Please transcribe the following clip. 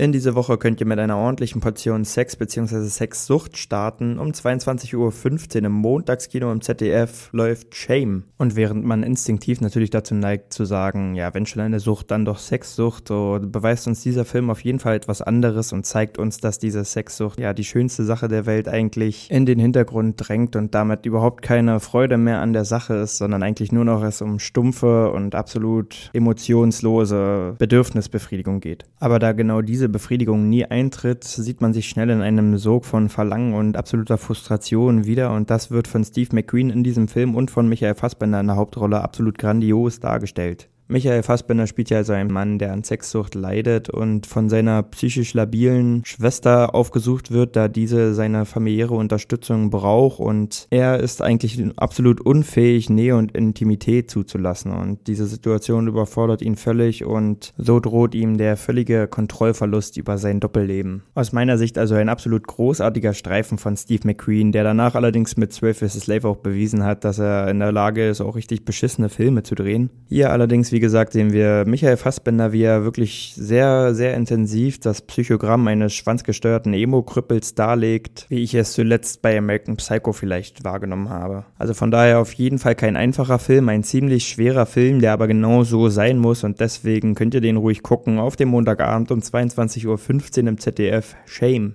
In diese Woche könnt ihr mit einer ordentlichen Portion Sex bzw. Sexsucht starten. Um 22.15 Uhr im Montagskino im ZDF läuft Shame. Und während man instinktiv natürlich dazu neigt zu sagen, ja, wenn schon eine Sucht, dann doch Sexsucht, so beweist uns dieser Film auf jeden Fall etwas anderes und zeigt uns, dass diese Sexsucht ja die schönste Sache der Welt eigentlich in den Hintergrund drängt und damit überhaupt keine Freude mehr an der Sache ist, sondern eigentlich nur noch es um stumpfe und absolut emotionslose Bedürfnisbefriedigung geht. Aber da genau diese Befriedigung nie eintritt, sieht man sich schnell in einem Sog von Verlangen und absoluter Frustration wieder und das wird von Steve McQueen in diesem Film und von Michael Fassbender in der Hauptrolle absolut grandios dargestellt. Michael Fassbender spielt ja also einen Mann, der an Sexsucht leidet und von seiner psychisch labilen Schwester aufgesucht wird, da diese seine familiäre Unterstützung braucht und er ist eigentlich absolut unfähig, Nähe und Intimität zuzulassen und diese Situation überfordert ihn völlig und so droht ihm der völlige Kontrollverlust über sein Doppelleben. Aus meiner Sicht also ein absolut großartiger Streifen von Steve McQueen, der danach allerdings mit 12 vs. Slave auch bewiesen hat, dass er in der Lage ist, auch richtig beschissene Filme zu drehen. Hier allerdings, wie wie gesagt, sehen wir Michael Fassbender, wie er wirklich sehr, sehr intensiv das Psychogramm eines schwanzgesteuerten Emo-Krüppels darlegt, wie ich es zuletzt bei American Psycho vielleicht wahrgenommen habe. Also von daher auf jeden Fall kein einfacher Film, ein ziemlich schwerer Film, der aber genau so sein muss und deswegen könnt ihr den ruhig gucken auf dem Montagabend um 22.15 Uhr im ZDF. Shame.